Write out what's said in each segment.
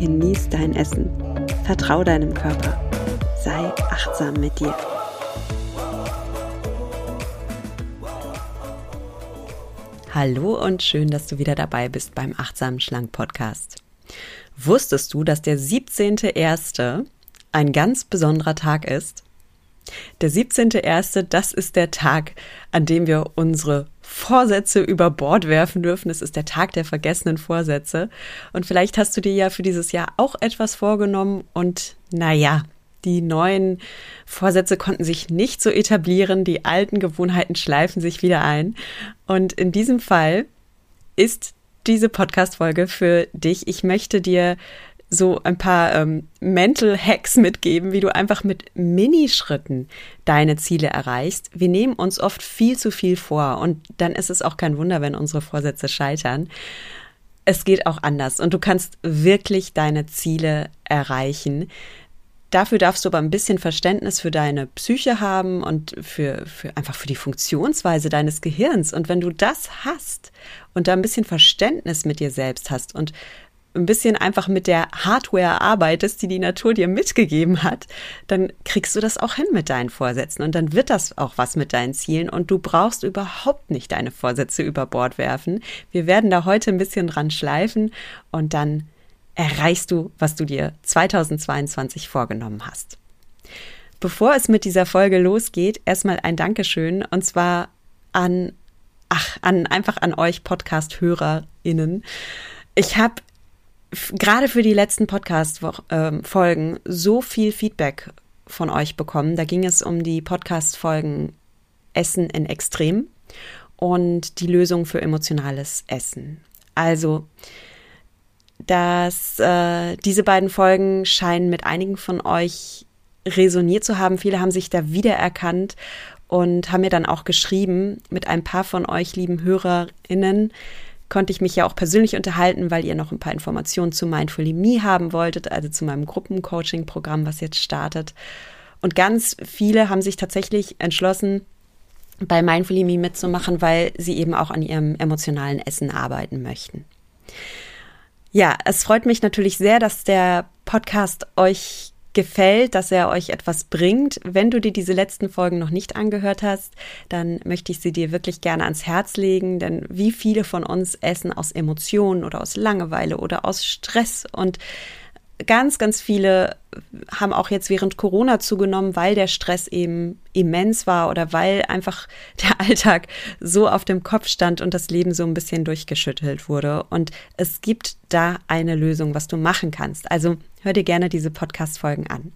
genieß dein Essen, vertrau deinem Körper, sei achtsam mit dir. Hallo und schön, dass du wieder dabei bist beim Achtsamen Schlank Podcast. Wusstest du, dass der 17.01. ein ganz besonderer Tag ist? Der 17.01., das ist der Tag, an dem wir unsere Vorsätze über Bord werfen dürfen. Es ist der Tag der vergessenen Vorsätze. Und vielleicht hast du dir ja für dieses Jahr auch etwas vorgenommen und naja, die neuen Vorsätze konnten sich nicht so etablieren, die alten Gewohnheiten schleifen sich wieder ein. Und in diesem Fall ist diese Podcast-Folge für dich. Ich möchte dir so ein paar ähm, Mental Hacks mitgeben, wie du einfach mit Minischritten deine Ziele erreichst. Wir nehmen uns oft viel zu viel vor und dann ist es auch kein Wunder, wenn unsere Vorsätze scheitern. Es geht auch anders und du kannst wirklich deine Ziele erreichen. Dafür darfst du aber ein bisschen Verständnis für deine Psyche haben und für, für einfach für die Funktionsweise deines Gehirns. Und wenn du das hast und da ein bisschen Verständnis mit dir selbst hast und ein bisschen einfach mit der Hardware arbeitest, die die Natur dir mitgegeben hat, dann kriegst du das auch hin mit deinen Vorsätzen und dann wird das auch was mit deinen Zielen und du brauchst überhaupt nicht deine Vorsätze über Bord werfen. Wir werden da heute ein bisschen dran schleifen und dann erreichst du, was du dir 2022 vorgenommen hast. Bevor es mit dieser Folge losgeht, erstmal ein Dankeschön und zwar an ach, an einfach an euch Podcast Hörerinnen. Ich habe gerade für die letzten Podcast-Folgen so viel Feedback von euch bekommen. Da ging es um die Podcast-Folgen Essen in Extrem und die Lösung für emotionales Essen. Also, dass äh, diese beiden Folgen scheinen mit einigen von euch resoniert zu haben. Viele haben sich da wiedererkannt und haben mir dann auch geschrieben mit ein paar von euch lieben HörerInnen, konnte ich mich ja auch persönlich unterhalten, weil ihr noch ein paar Informationen zu Mindfully Me haben wolltet, also zu meinem Gruppencoaching-Programm, was jetzt startet. Und ganz viele haben sich tatsächlich entschlossen, bei Mindfully Me mitzumachen, weil sie eben auch an ihrem emotionalen Essen arbeiten möchten. Ja, es freut mich natürlich sehr, dass der Podcast euch gefällt, dass er euch etwas bringt. Wenn du dir diese letzten Folgen noch nicht angehört hast, dann möchte ich sie dir wirklich gerne ans Herz legen, denn wie viele von uns essen aus Emotionen oder aus Langeweile oder aus Stress und ganz, ganz viele haben auch jetzt während Corona zugenommen, weil der Stress eben immens war oder weil einfach der Alltag so auf dem Kopf stand und das Leben so ein bisschen durchgeschüttelt wurde. Und es gibt da eine Lösung, was du machen kannst. Also hör dir gerne diese Podcast-Folgen an.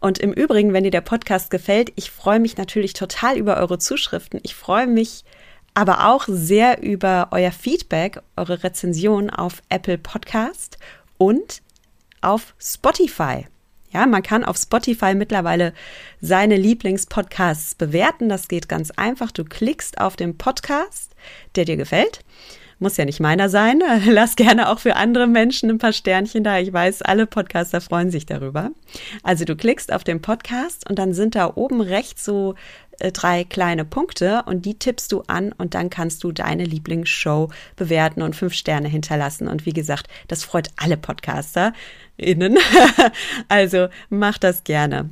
Und im Übrigen, wenn dir der Podcast gefällt, ich freue mich natürlich total über eure Zuschriften. Ich freue mich aber auch sehr über euer Feedback, eure Rezension auf Apple Podcast und auf Spotify. Ja, man kann auf Spotify mittlerweile seine Lieblingspodcasts bewerten. Das geht ganz einfach. Du klickst auf den Podcast, der dir gefällt. Muss ja nicht meiner sein. Lass gerne auch für andere Menschen ein paar Sternchen da. Ich weiß, alle Podcaster freuen sich darüber. Also du klickst auf den Podcast und dann sind da oben rechts so drei kleine Punkte und die tippst du an und dann kannst du deine Lieblingsshow bewerten und fünf Sterne hinterlassen. Und wie gesagt, das freut alle PodcasterInnen. also mach das gerne.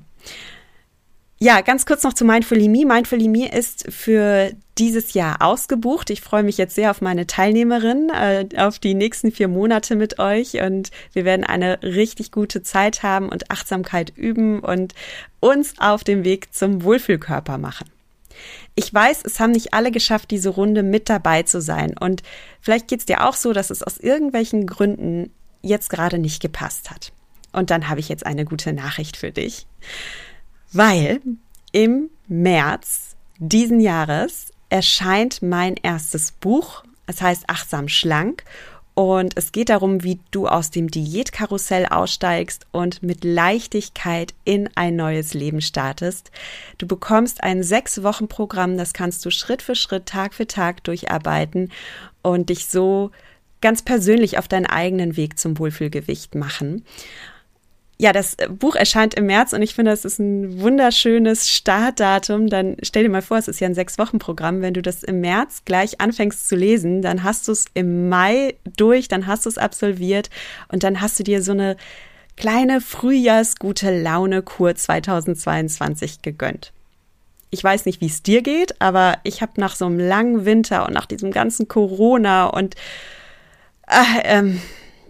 Ja, ganz kurz noch zu Mindfully Me. Mindfully Me ist für dieses Jahr ausgebucht. Ich freue mich jetzt sehr auf meine Teilnehmerin, äh, auf die nächsten vier Monate mit euch und wir werden eine richtig gute Zeit haben und Achtsamkeit üben und uns auf dem Weg zum Wohlfühlkörper machen. Ich weiß, es haben nicht alle geschafft, diese Runde mit dabei zu sein und vielleicht geht es dir auch so, dass es aus irgendwelchen Gründen jetzt gerade nicht gepasst hat. Und dann habe ich jetzt eine gute Nachricht für dich weil im März diesen Jahres erscheint mein erstes Buch. Es heißt Achtsam Schlank. Und es geht darum, wie du aus dem Diätkarussell aussteigst und mit Leichtigkeit in ein neues Leben startest. Du bekommst ein sechs Wochen Programm, das kannst du Schritt für Schritt, Tag für Tag durcharbeiten und dich so ganz persönlich auf deinen eigenen Weg zum Wohlfühlgewicht machen ja, das Buch erscheint im März und ich finde, es ist ein wunderschönes Startdatum. Dann stell dir mal vor, es ist ja ein Sechs-Wochen-Programm. Wenn du das im März gleich anfängst zu lesen, dann hast du es im Mai durch, dann hast du es absolviert und dann hast du dir so eine kleine Frühjahrsgute Laune-Kur 2022 gegönnt. Ich weiß nicht, wie es dir geht, aber ich habe nach so einem langen Winter und nach diesem ganzen Corona und äh, ähm,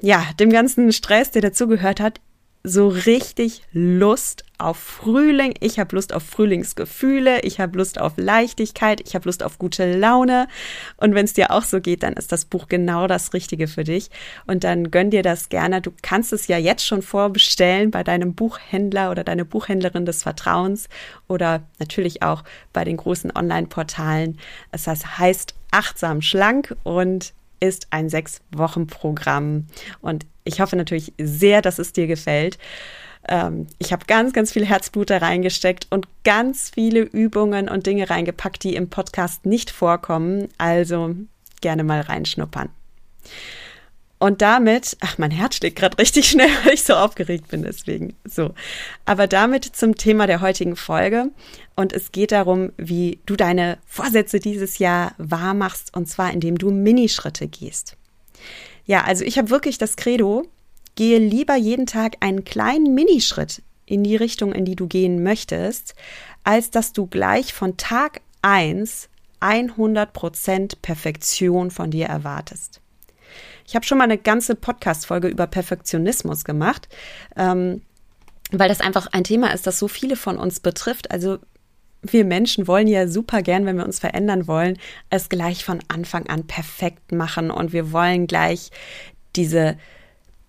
ja, dem ganzen Stress, der dazugehört hat, so richtig Lust auf Frühling. Ich habe Lust auf Frühlingsgefühle. Ich habe Lust auf Leichtigkeit. Ich habe Lust auf gute Laune. Und wenn es dir auch so geht, dann ist das Buch genau das Richtige für dich. Und dann gönn dir das gerne. Du kannst es ja jetzt schon vorbestellen bei deinem Buchhändler oder deine Buchhändlerin des Vertrauens oder natürlich auch bei den großen Online-Portalen. Es heißt achtsam schlank und ist ein Sechs-Wochen-Programm. Und ich hoffe natürlich sehr, dass es dir gefällt. Ähm, ich habe ganz, ganz viel Herzblut da reingesteckt und ganz viele Übungen und Dinge reingepackt, die im Podcast nicht vorkommen. Also gerne mal reinschnuppern. Und damit, ach, mein Herz schlägt gerade richtig schnell, weil ich so aufgeregt bin, deswegen so. Aber damit zum Thema der heutigen Folge. Und es geht darum, wie du deine Vorsätze dieses Jahr wahr machst, und zwar indem du Minischritte gehst. Ja, also ich habe wirklich das Credo, gehe lieber jeden Tag einen kleinen Minischritt in die Richtung, in die du gehen möchtest, als dass du gleich von Tag eins 100% Perfektion von dir erwartest. Ich habe schon mal eine ganze Podcast-Folge über Perfektionismus gemacht, ähm, weil das einfach ein Thema ist, das so viele von uns betrifft. Also wir Menschen wollen ja super gern, wenn wir uns verändern wollen, es gleich von Anfang an perfekt machen und wir wollen gleich diese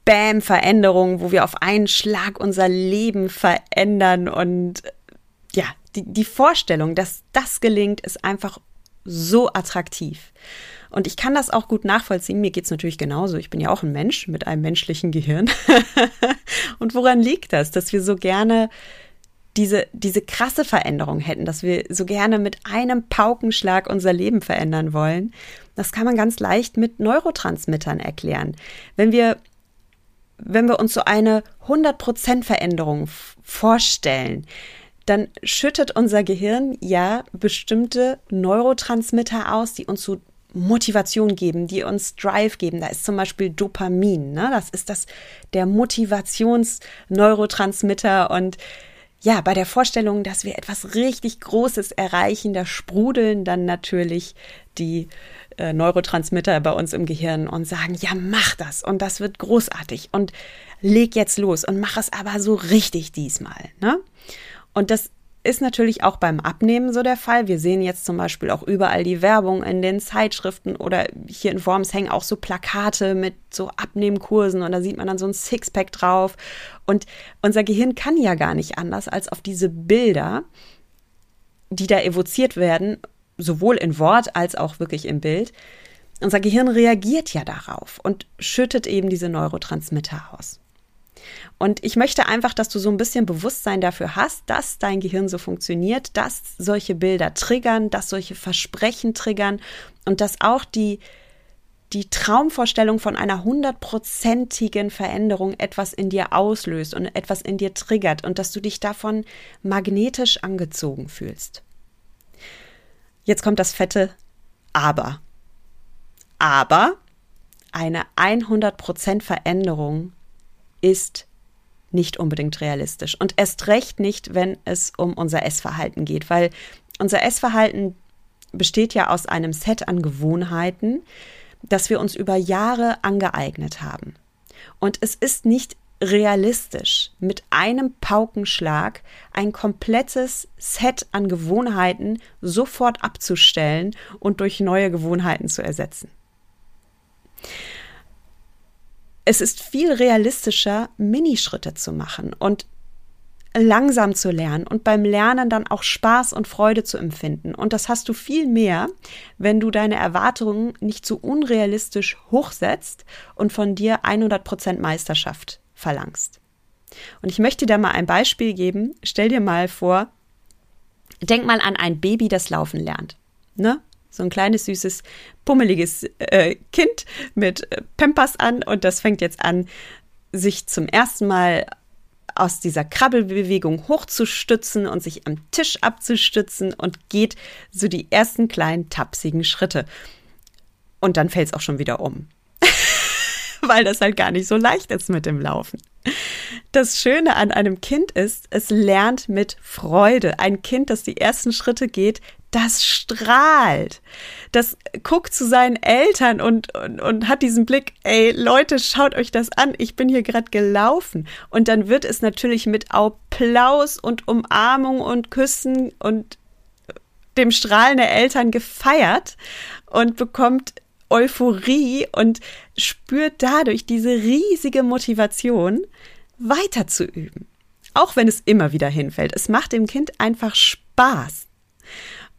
Bam-Veränderung, wo wir auf einen Schlag unser Leben verändern und ja, die, die Vorstellung, dass das gelingt, ist einfach so attraktiv. Und ich kann das auch gut nachvollziehen. Mir geht's natürlich genauso. Ich bin ja auch ein Mensch mit einem menschlichen Gehirn. und woran liegt das, dass wir so gerne diese, diese krasse Veränderung hätten, dass wir so gerne mit einem Paukenschlag unser Leben verändern wollen? Das kann man ganz leicht mit Neurotransmittern erklären. Wenn wir wenn wir uns so eine 100% Veränderung vorstellen, dann schüttet unser Gehirn ja bestimmte Neurotransmitter aus, die uns so Motivation geben, die uns Drive geben. Da ist zum Beispiel Dopamin. Ne? Das ist das der Motivationsneurotransmitter und ja, bei der Vorstellung, dass wir etwas richtig Großes erreichen, da sprudeln dann natürlich die äh, Neurotransmitter bei uns im Gehirn und sagen, ja, mach das und das wird großartig und leg jetzt los und mach es aber so richtig diesmal. Ne? Und das ist natürlich auch beim Abnehmen so der Fall. Wir sehen jetzt zum Beispiel auch überall die Werbung in den Zeitschriften oder hier in Worms hängen auch so Plakate mit so Abnehmkursen und da sieht man dann so ein Sixpack drauf. Und unser Gehirn kann ja gar nicht anders, als auf diese Bilder, die da evoziert werden, sowohl in Wort als auch wirklich im Bild. Unser Gehirn reagiert ja darauf und schüttet eben diese Neurotransmitter aus. Und ich möchte einfach, dass du so ein bisschen Bewusstsein dafür hast, dass dein Gehirn so funktioniert, dass solche Bilder triggern, dass solche Versprechen triggern und dass auch die, die Traumvorstellung von einer hundertprozentigen Veränderung etwas in dir auslöst und etwas in dir triggert und dass du dich davon magnetisch angezogen fühlst. Jetzt kommt das fette Aber. Aber eine 100% Veränderung ist nicht unbedingt realistisch. Und erst recht nicht, wenn es um unser Essverhalten geht, weil unser Essverhalten besteht ja aus einem Set an Gewohnheiten, das wir uns über Jahre angeeignet haben. Und es ist nicht realistisch, mit einem Paukenschlag ein komplettes Set an Gewohnheiten sofort abzustellen und durch neue Gewohnheiten zu ersetzen es ist viel realistischer, Minischritte zu machen und langsam zu lernen und beim Lernen dann auch Spaß und Freude zu empfinden. Und das hast du viel mehr, wenn du deine Erwartungen nicht so unrealistisch hochsetzt und von dir 100% Meisterschaft verlangst. Und ich möchte dir mal ein Beispiel geben. Stell dir mal vor, denk mal an ein Baby, das laufen lernt. Ne? So ein kleines, süßes, pummeliges äh, Kind mit äh, Pampers an und das fängt jetzt an, sich zum ersten Mal aus dieser Krabbelbewegung hochzustützen und sich am Tisch abzustützen und geht so die ersten kleinen tapsigen Schritte. Und dann fällt es auch schon wieder um. Weil das halt gar nicht so leicht ist mit dem Laufen. Das Schöne an einem Kind ist, es lernt mit Freude. Ein Kind, das die ersten Schritte geht, das strahlt. Das guckt zu seinen Eltern und, und, und hat diesen Blick, ey Leute, schaut euch das an, ich bin hier gerade gelaufen. Und dann wird es natürlich mit Applaus und Umarmung und Küssen und dem Strahlen der Eltern gefeiert und bekommt Euphorie und spürt dadurch diese riesige Motivation, weiter zu üben. Auch wenn es immer wieder hinfällt. Es macht dem Kind einfach Spaß.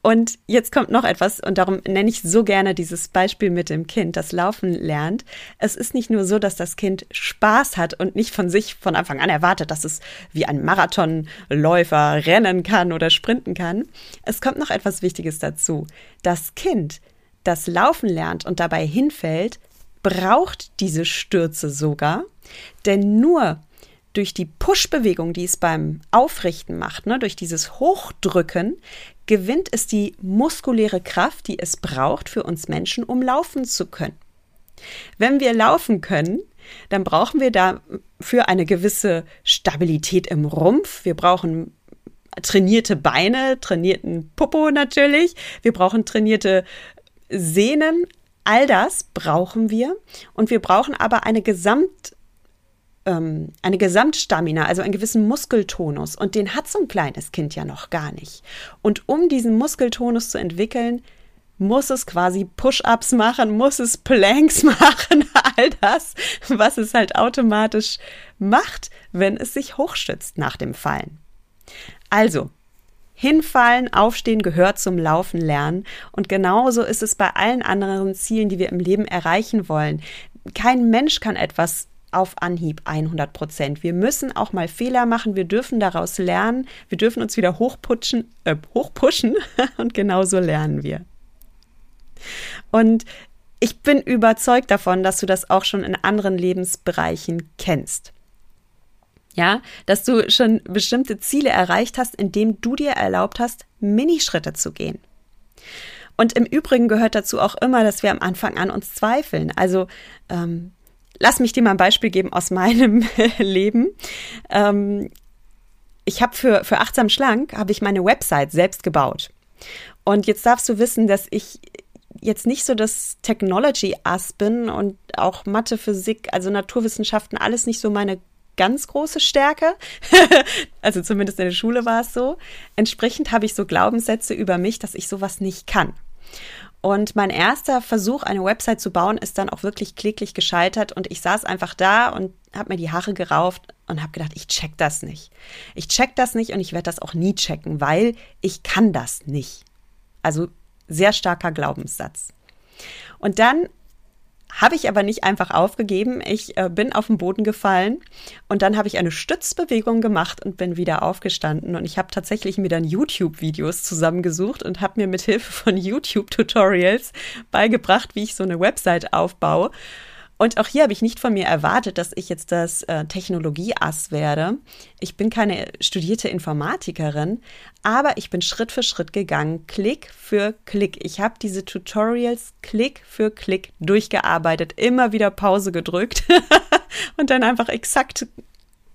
Und jetzt kommt noch etwas, und darum nenne ich so gerne dieses Beispiel mit dem Kind, das Laufen lernt. Es ist nicht nur so, dass das Kind Spaß hat und nicht von sich von Anfang an erwartet, dass es wie ein Marathonläufer rennen kann oder sprinten kann. Es kommt noch etwas Wichtiges dazu. Das Kind, das Laufen lernt und dabei hinfällt, braucht diese Stürze sogar, denn nur durch die Push-Bewegung, die es beim Aufrichten macht, ne, durch dieses Hochdrücken, gewinnt es die muskuläre Kraft, die es braucht für uns Menschen, um laufen zu können. Wenn wir laufen können, dann brauchen wir dafür eine gewisse Stabilität im Rumpf. Wir brauchen trainierte Beine, trainierten Popo natürlich. Wir brauchen trainierte Sehnen. All das brauchen wir. Und wir brauchen aber eine Gesamt ähm, eine Gesamtstamina, also einen gewissen Muskeltonus. Und den hat so ein kleines Kind ja noch gar nicht. Und um diesen Muskeltonus zu entwickeln, muss es quasi Push-ups machen, muss es Planks machen, all das, was es halt automatisch macht, wenn es sich hochstützt nach dem Fallen. Also, Hinfallen, aufstehen gehört zum Laufen lernen. Und genauso ist es bei allen anderen Zielen, die wir im Leben erreichen wollen. Kein Mensch kann etwas auf Anhieb 100 Prozent. Wir müssen auch mal Fehler machen, wir dürfen daraus lernen, wir dürfen uns wieder hochputschen, äh, hochpushen und genauso lernen wir. Und ich bin überzeugt davon, dass du das auch schon in anderen Lebensbereichen kennst. Ja, dass du schon bestimmte Ziele erreicht hast, indem du dir erlaubt hast, Minischritte zu gehen. Und im Übrigen gehört dazu auch immer, dass wir am Anfang an uns zweifeln. Also ähm, lass mich dir mal ein Beispiel geben aus meinem Leben. Ähm, ich habe für, für Achtsam Schlank, habe ich meine Website selbst gebaut. Und jetzt darfst du wissen, dass ich jetzt nicht so das Technology-Ass bin und auch Mathe, Physik, also Naturwissenschaften, alles nicht so meine ganz große Stärke. also zumindest in der Schule war es so. Entsprechend habe ich so Glaubenssätze über mich, dass ich sowas nicht kann. Und mein erster Versuch, eine Website zu bauen, ist dann auch wirklich kläglich gescheitert. Und ich saß einfach da und habe mir die Haare gerauft und habe gedacht, ich check das nicht. Ich check das nicht und ich werde das auch nie checken, weil ich kann das nicht. Also sehr starker Glaubenssatz. Und dann habe ich aber nicht einfach aufgegeben. Ich äh, bin auf den Boden gefallen und dann habe ich eine Stützbewegung gemacht und bin wieder aufgestanden. Und ich habe tatsächlich mir dann YouTube-Videos zusammengesucht und habe mir mit Hilfe von YouTube-Tutorials beigebracht, wie ich so eine Website aufbaue. Und auch hier habe ich nicht von mir erwartet, dass ich jetzt das äh, Technologie-Ass werde. Ich bin keine studierte Informatikerin, aber ich bin Schritt für Schritt gegangen, Klick für Klick. Ich habe diese Tutorials Klick für Klick durchgearbeitet, immer wieder Pause gedrückt und dann einfach exakt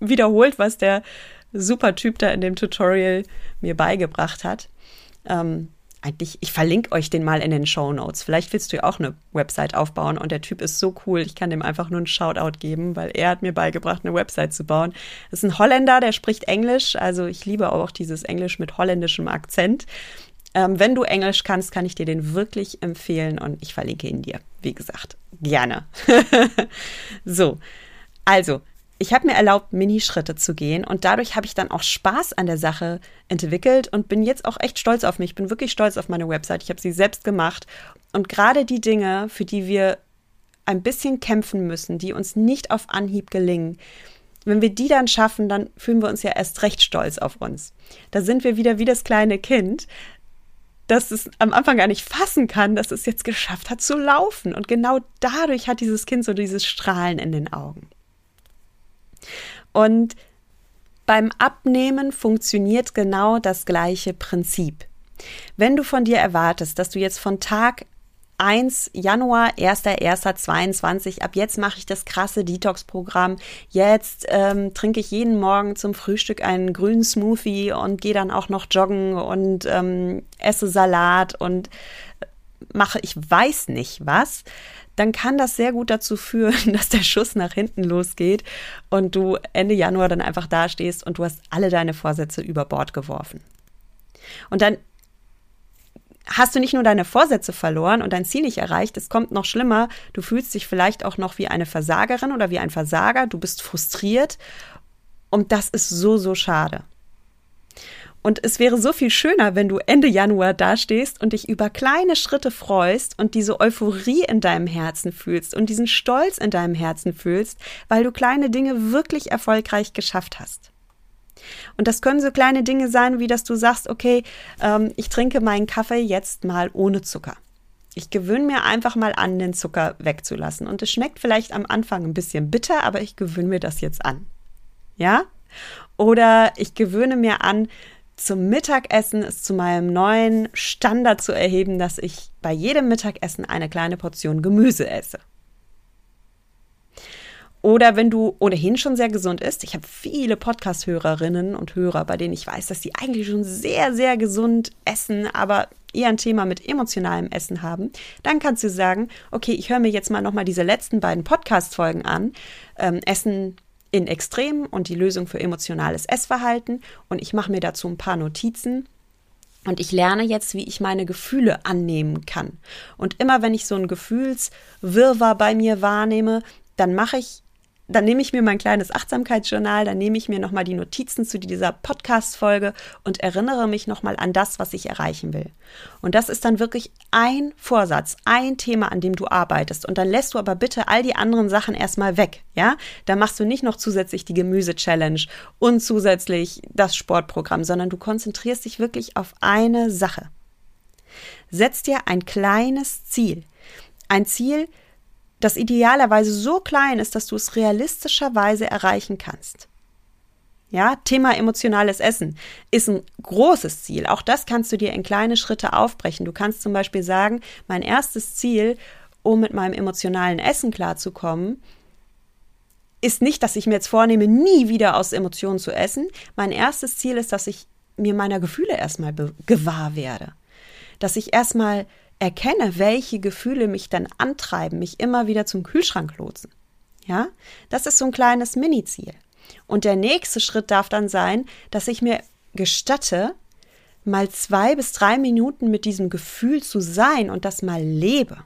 wiederholt, was der super Typ da in dem Tutorial mir beigebracht hat. Ähm, eigentlich, ich verlinke euch den mal in den Show Notes. Vielleicht willst du ja auch eine Website aufbauen und der Typ ist so cool. Ich kann dem einfach nur einen Shoutout geben, weil er hat mir beigebracht, eine Website zu bauen. Das ist ein Holländer, der spricht Englisch. Also ich liebe auch dieses Englisch mit holländischem Akzent. Ähm, wenn du Englisch kannst, kann ich dir den wirklich empfehlen und ich verlinke ihn dir. Wie gesagt, gerne. so, also ich habe mir erlaubt, Minischritte zu gehen und dadurch habe ich dann auch Spaß an der Sache entwickelt und bin jetzt auch echt stolz auf mich. Ich bin wirklich stolz auf meine Website. Ich habe sie selbst gemacht und gerade die Dinge, für die wir ein bisschen kämpfen müssen, die uns nicht auf Anhieb gelingen, wenn wir die dann schaffen, dann fühlen wir uns ja erst recht stolz auf uns. Da sind wir wieder wie das kleine Kind, das es am Anfang gar nicht fassen kann, dass es jetzt geschafft hat zu laufen. Und genau dadurch hat dieses Kind so dieses Strahlen in den Augen. Und beim Abnehmen funktioniert genau das gleiche Prinzip. Wenn du von dir erwartest, dass du jetzt von Tag 1 Januar, 1.1.22, ab jetzt mache ich das krasse Detox-Programm. Jetzt ähm, trinke ich jeden Morgen zum Frühstück einen grünen Smoothie und gehe dann auch noch joggen und ähm, esse Salat und mache ich weiß nicht was, dann kann das sehr gut dazu führen, dass der Schuss nach hinten losgeht und du Ende Januar dann einfach dastehst und du hast alle deine Vorsätze über Bord geworfen. Und dann hast du nicht nur deine Vorsätze verloren und dein Ziel nicht erreicht, es kommt noch schlimmer, du fühlst dich vielleicht auch noch wie eine Versagerin oder wie ein Versager, du bist frustriert und das ist so, so schade. Und es wäre so viel schöner, wenn du Ende Januar dastehst und dich über kleine Schritte freust und diese Euphorie in deinem Herzen fühlst und diesen Stolz in deinem Herzen fühlst, weil du kleine Dinge wirklich erfolgreich geschafft hast. Und das können so kleine Dinge sein, wie dass du sagst, okay, ähm, ich trinke meinen Kaffee jetzt mal ohne Zucker. Ich gewöhne mir einfach mal an, den Zucker wegzulassen. Und es schmeckt vielleicht am Anfang ein bisschen bitter, aber ich gewöhne mir das jetzt an. Ja? Oder ich gewöhne mir an, zum Mittagessen es zu meinem neuen Standard zu erheben, dass ich bei jedem Mittagessen eine kleine Portion Gemüse esse. Oder wenn du ohnehin schon sehr gesund isst, ich habe viele Podcast-Hörerinnen und Hörer, bei denen ich weiß, dass sie eigentlich schon sehr, sehr gesund essen, aber eher ein Thema mit emotionalem Essen haben, dann kannst du sagen, okay, ich höre mir jetzt mal nochmal diese letzten beiden Podcast-Folgen an, ähm, Essen in Extremen und die Lösung für emotionales Essverhalten und ich mache mir dazu ein paar Notizen und ich lerne jetzt, wie ich meine Gefühle annehmen kann. Und immer wenn ich so ein Gefühlswirrwarr bei mir wahrnehme, dann mache ich dann nehme ich mir mein kleines Achtsamkeitsjournal, dann nehme ich mir nochmal die Notizen zu dieser Podcast-Folge und erinnere mich nochmal an das, was ich erreichen will. Und das ist dann wirklich ein Vorsatz, ein Thema, an dem du arbeitest. Und dann lässt du aber bitte all die anderen Sachen erstmal weg, ja? Da machst du nicht noch zusätzlich die Gemüse-Challenge und zusätzlich das Sportprogramm, sondern du konzentrierst dich wirklich auf eine Sache. Setz dir ein kleines Ziel. Ein Ziel, das idealerweise so klein ist, dass du es realistischerweise erreichen kannst. Ja, Thema emotionales Essen ist ein großes Ziel. Auch das kannst du dir in kleine Schritte aufbrechen. Du kannst zum Beispiel sagen, mein erstes Ziel, um mit meinem emotionalen Essen klarzukommen, ist nicht, dass ich mir jetzt vornehme, nie wieder aus Emotionen zu essen. Mein erstes Ziel ist, dass ich mir meiner Gefühle erstmal gewahr werde. Dass ich erstmal erkenne, welche Gefühle mich dann antreiben, mich immer wieder zum Kühlschrank lotsen. Ja, das ist so ein kleines Mini-Ziel. Und der nächste Schritt darf dann sein, dass ich mir gestatte, mal zwei bis drei Minuten mit diesem Gefühl zu sein und das mal lebe.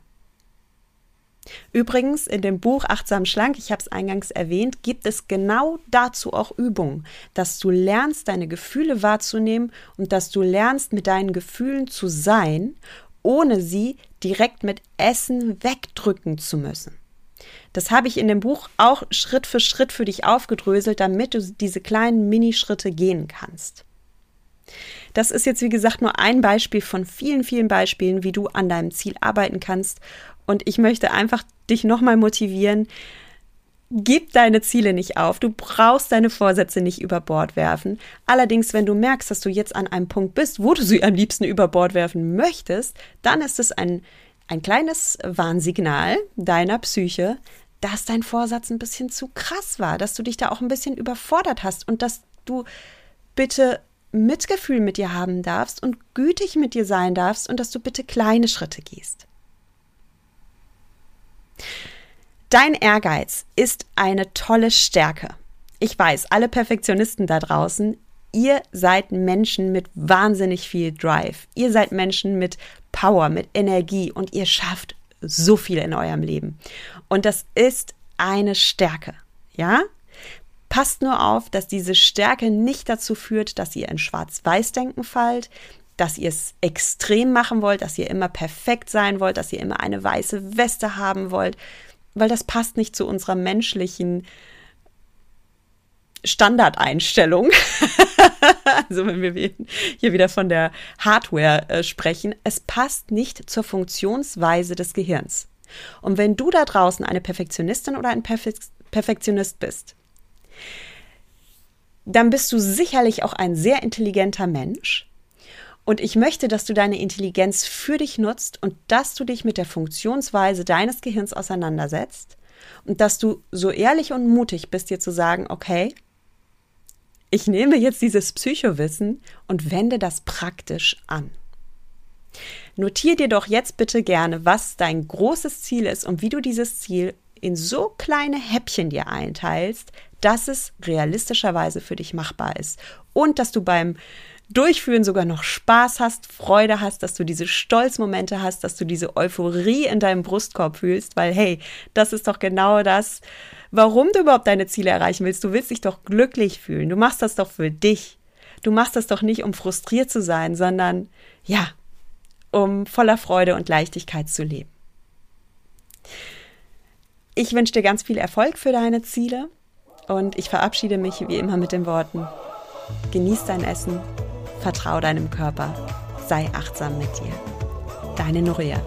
Übrigens, in dem Buch Achtsam Schlank, ich habe es eingangs erwähnt, gibt es genau dazu auch Übungen, dass du lernst, deine Gefühle wahrzunehmen und dass du lernst, mit deinen Gefühlen zu sein ohne sie direkt mit Essen wegdrücken zu müssen. Das habe ich in dem Buch auch Schritt für Schritt für dich aufgedröselt, damit du diese kleinen Minischritte gehen kannst. Das ist jetzt, wie gesagt, nur ein Beispiel von vielen, vielen Beispielen, wie du an deinem Ziel arbeiten kannst. Und ich möchte einfach dich nochmal motivieren, Gib deine Ziele nicht auf. Du brauchst deine Vorsätze nicht über Bord werfen. Allerdings, wenn du merkst, dass du jetzt an einem Punkt bist, wo du sie am liebsten über Bord werfen möchtest, dann ist es ein, ein kleines Warnsignal deiner Psyche, dass dein Vorsatz ein bisschen zu krass war, dass du dich da auch ein bisschen überfordert hast und dass du bitte Mitgefühl mit dir haben darfst und gütig mit dir sein darfst und dass du bitte kleine Schritte gehst. Dein Ehrgeiz ist eine tolle Stärke. Ich weiß, alle Perfektionisten da draußen, ihr seid Menschen mit wahnsinnig viel Drive. Ihr seid Menschen mit Power, mit Energie und ihr schafft so viel in eurem Leben. Und das ist eine Stärke. Ja? Passt nur auf, dass diese Stärke nicht dazu führt, dass ihr in Schwarz-Weiß-Denken fallt, dass ihr es extrem machen wollt, dass ihr immer perfekt sein wollt, dass ihr immer eine weiße Weste haben wollt, weil das passt nicht zu unserer menschlichen Standardeinstellung. also wenn wir hier wieder von der Hardware äh, sprechen, es passt nicht zur Funktionsweise des Gehirns. Und wenn du da draußen eine Perfektionistin oder ein Perfek Perfektionist bist, dann bist du sicherlich auch ein sehr intelligenter Mensch. Und ich möchte, dass du deine Intelligenz für dich nutzt und dass du dich mit der Funktionsweise deines Gehirns auseinandersetzt und dass du so ehrlich und mutig bist, dir zu sagen, okay, ich nehme jetzt dieses Psychowissen und wende das praktisch an. Notier dir doch jetzt bitte gerne, was dein großes Ziel ist und wie du dieses Ziel in so kleine Häppchen dir einteilst, dass es realistischerweise für dich machbar ist und dass du beim Durchführen sogar noch Spaß hast, Freude hast, dass du diese Stolzmomente hast, dass du diese Euphorie in deinem Brustkorb fühlst, weil hey, das ist doch genau das, warum du überhaupt deine Ziele erreichen willst. Du willst dich doch glücklich fühlen. Du machst das doch für dich. Du machst das doch nicht, um frustriert zu sein, sondern ja, um voller Freude und Leichtigkeit zu leben. Ich wünsche dir ganz viel Erfolg für deine Ziele und ich verabschiede mich wie immer mit den Worten, genieß dein Essen, vertrau deinem Körper, sei achtsam mit dir. Deine Nuria.